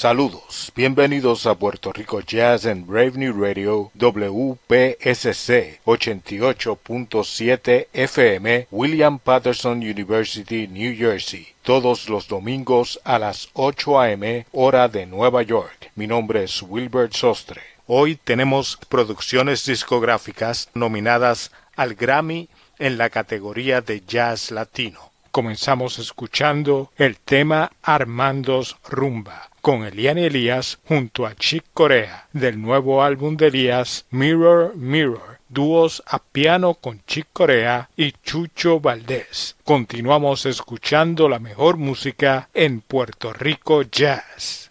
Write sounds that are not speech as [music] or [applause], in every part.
Saludos, bienvenidos a Puerto Rico Jazz en Brave New Radio WPSC 88.7 FM William Patterson University, New Jersey, todos los domingos a las 8 a.m. hora de Nueva York. Mi nombre es Wilbert Sostre. Hoy tenemos producciones discográficas nominadas al Grammy en la categoría de Jazz Latino. Comenzamos escuchando el tema Armandos Rumba con Eliane Elías junto a Chick Corea del nuevo álbum de Elías Mirror Mirror, dúos a piano con Chick Corea y Chucho Valdés. Continuamos escuchando la mejor música en Puerto Rico Jazz.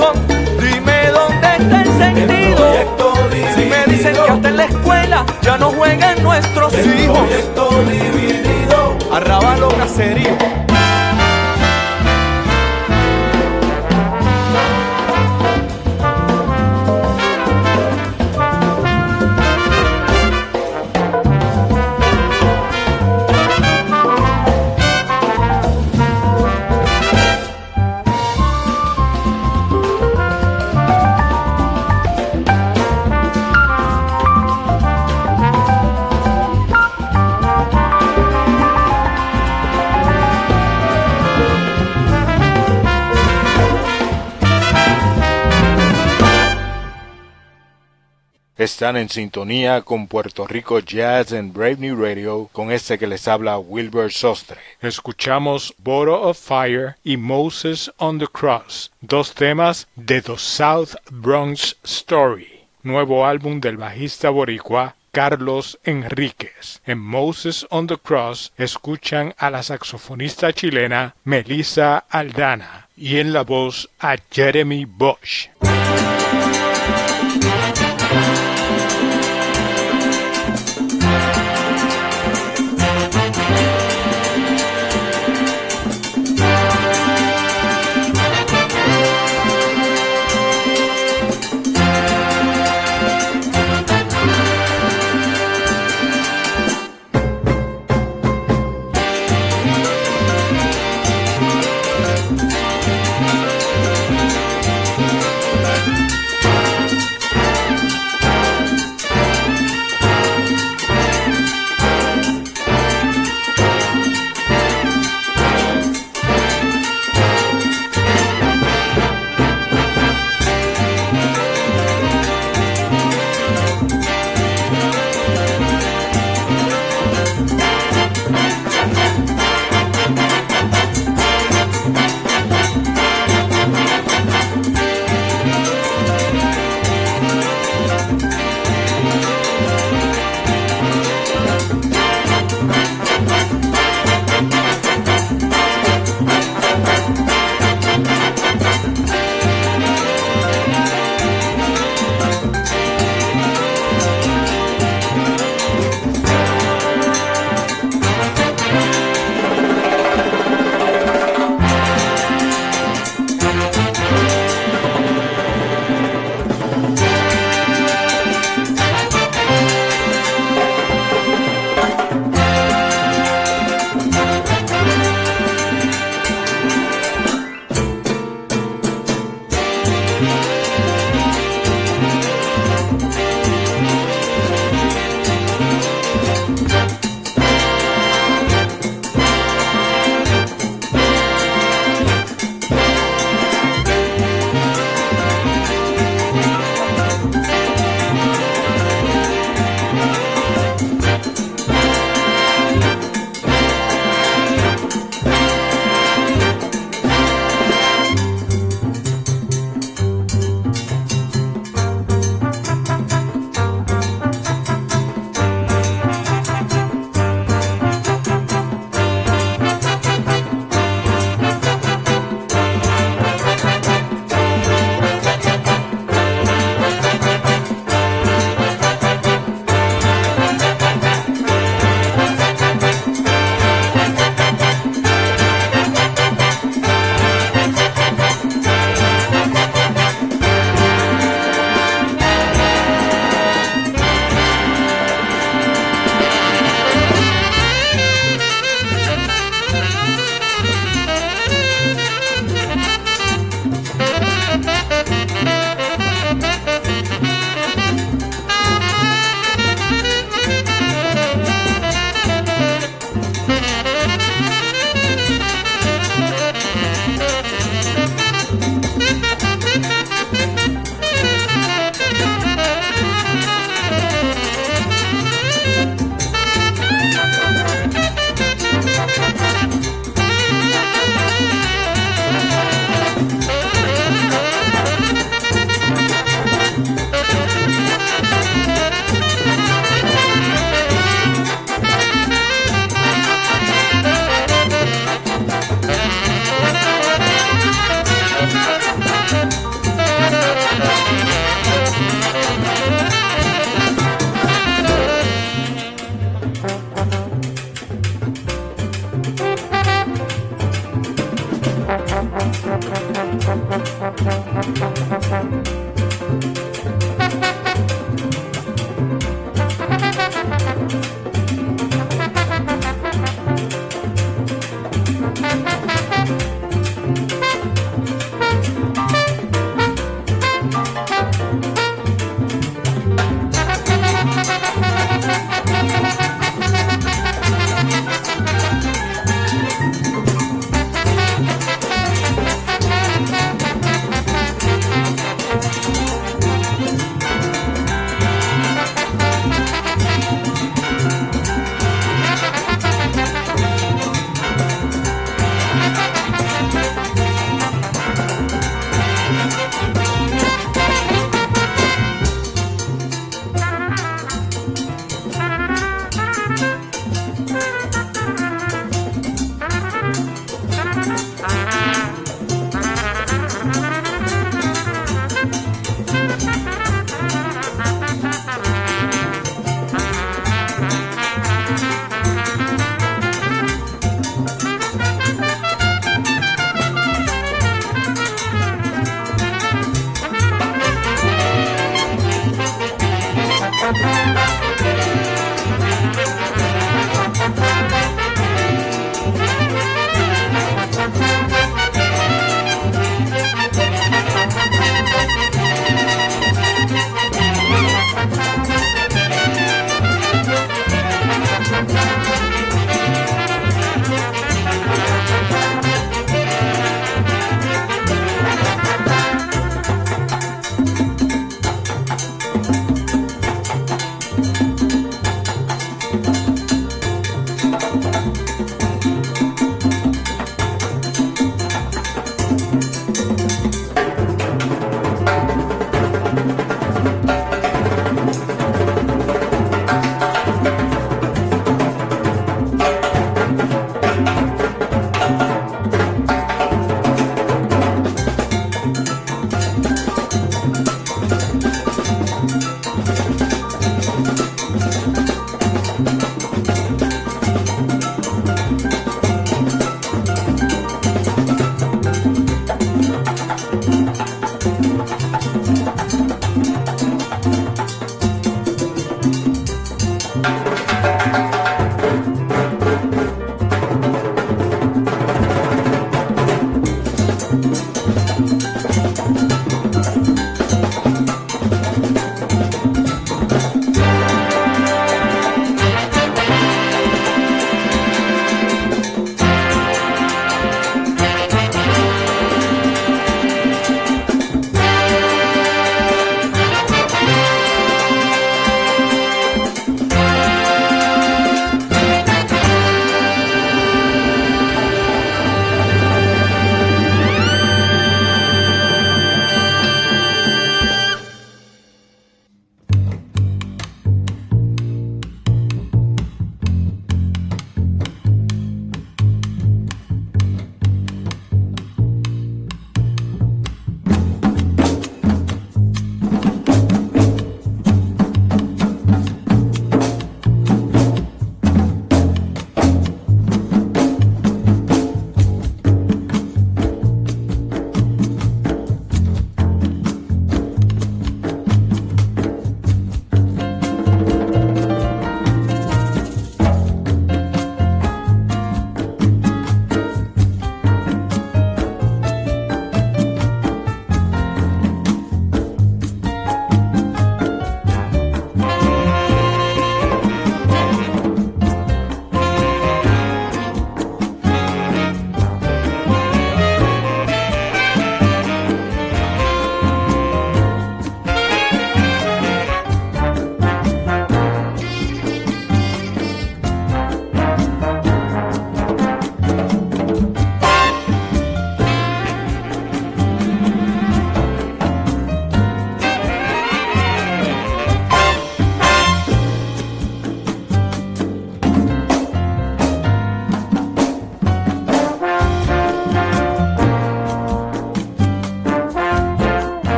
Razón? Dime dónde está el sentido. Si me dicen que hasta en la escuela ya no juegan nuestros El hijos. Arrabalo caserío. Están en sintonía con Puerto Rico Jazz en Brave New Radio con este que les habla Wilbur Sostre. Escuchamos Bottle of Fire y Moses on the Cross, dos temas de The South Bronx Story, nuevo álbum del bajista boricua Carlos Enríquez. En Moses on the Cross escuchan a la saxofonista chilena Melissa Aldana y en la voz a Jeremy Bosch.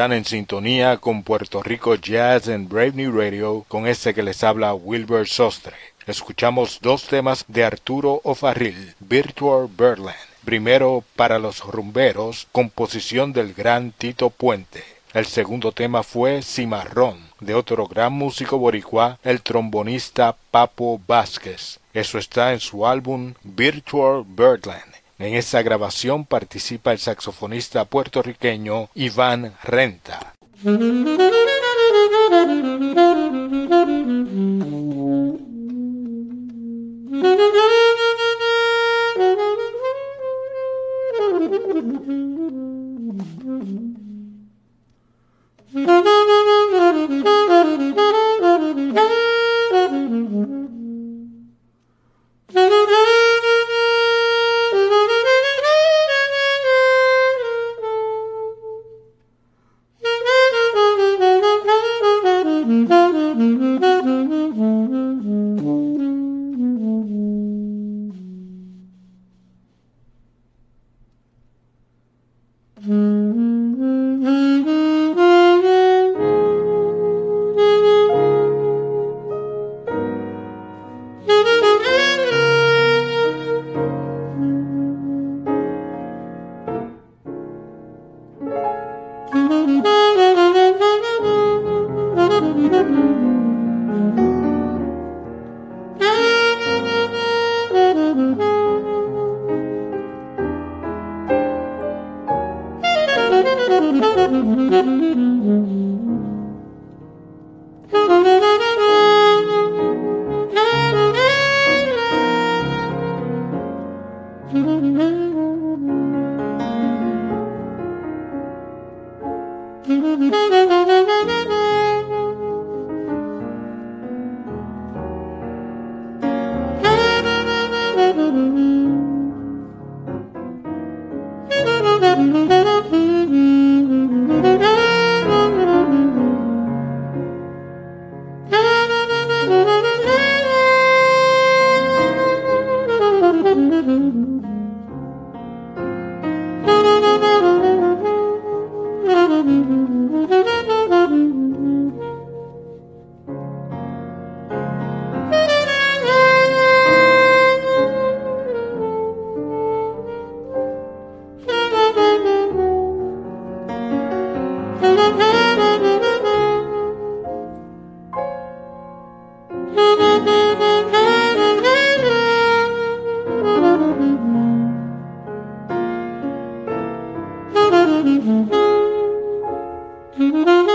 Están en sintonía con Puerto Rico Jazz en Brave New Radio con este que les habla Wilbur Sostre. Escuchamos dos temas de Arturo O'Farrill, Virtual Birdland. Primero, para los rumberos, composición del gran Tito Puente. El segundo tema fue Cimarrón, de otro gran músico boricua, el trombonista Papo Vázquez. Eso está en su álbum Virtual Birdland. En esa grabación participa el saxofonista puertorriqueño Iván Renta. [laughs] Mm-hmm. Mm-hmm.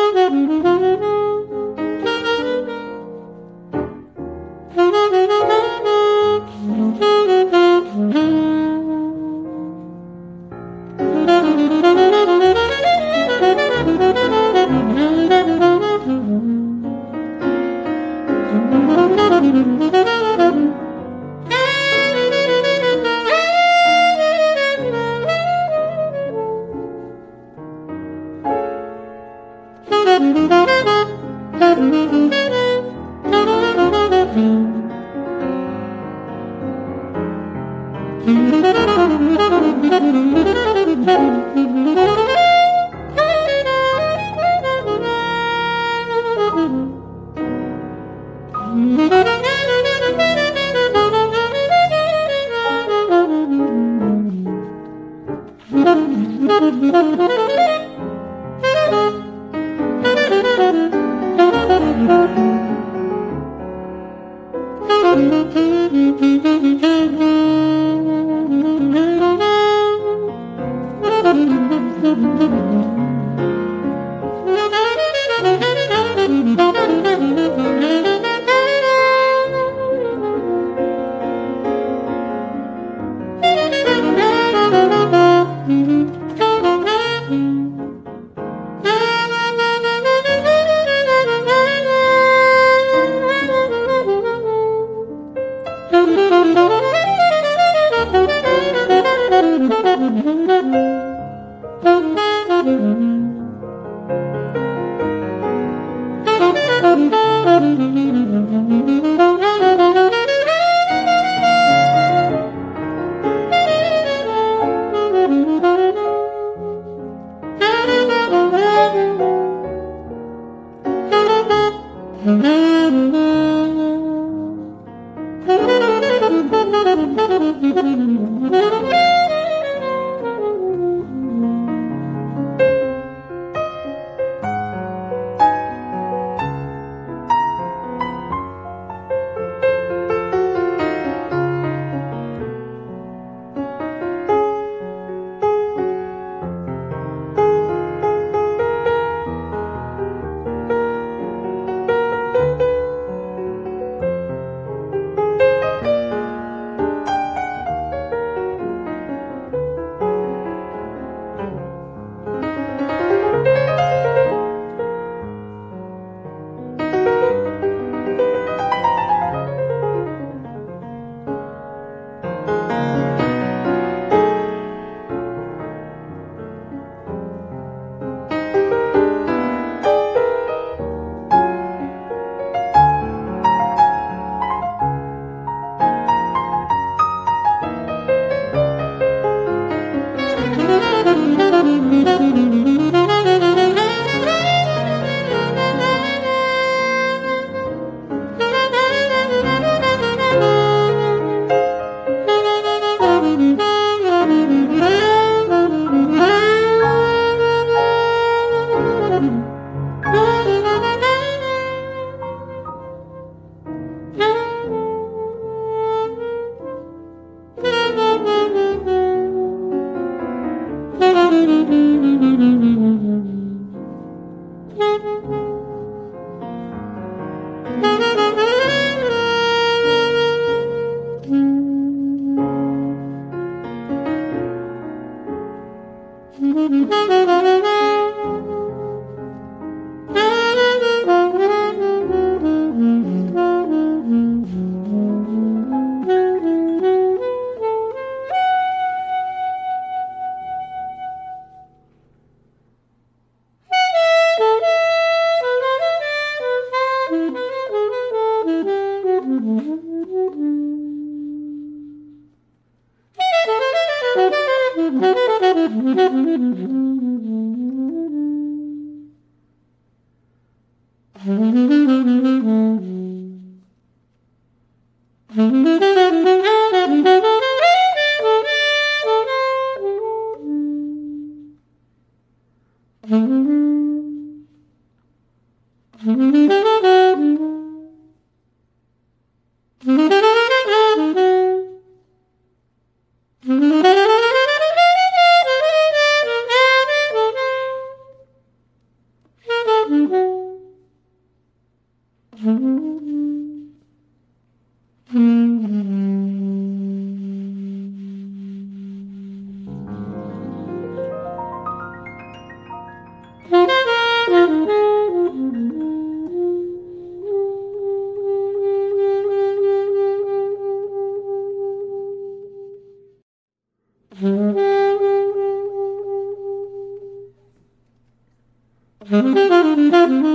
Mm-hmm.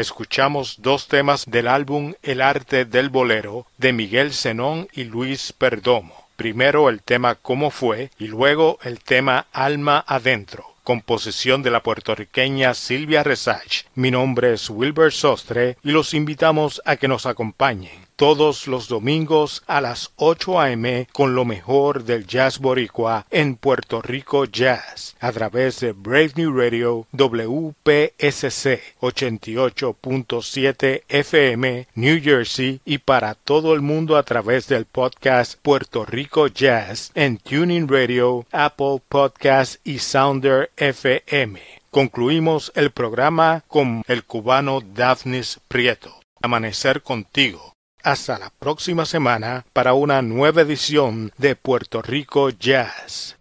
Escuchamos dos temas del álbum El arte del bolero de Miguel Zenón y Luis Perdomo. Primero el tema Cómo fue y luego el tema Alma adentro composición de la puertorriqueña Silvia Resach. Mi nombre es Wilber Sostre y los invitamos a que nos acompañen todos los domingos a las 8 a.m. con lo mejor del jazz boricua en Puerto Rico Jazz a través de Brave New Radio WPSC 88.7 FM New Jersey y para todo el mundo a través del podcast Puerto Rico Jazz en Tuning Radio, Apple Podcast y Sounder FM. Concluimos el programa con el cubano Daphnis Prieto. Amanecer contigo hasta la próxima semana para una nueva edición de Puerto Rico Jazz.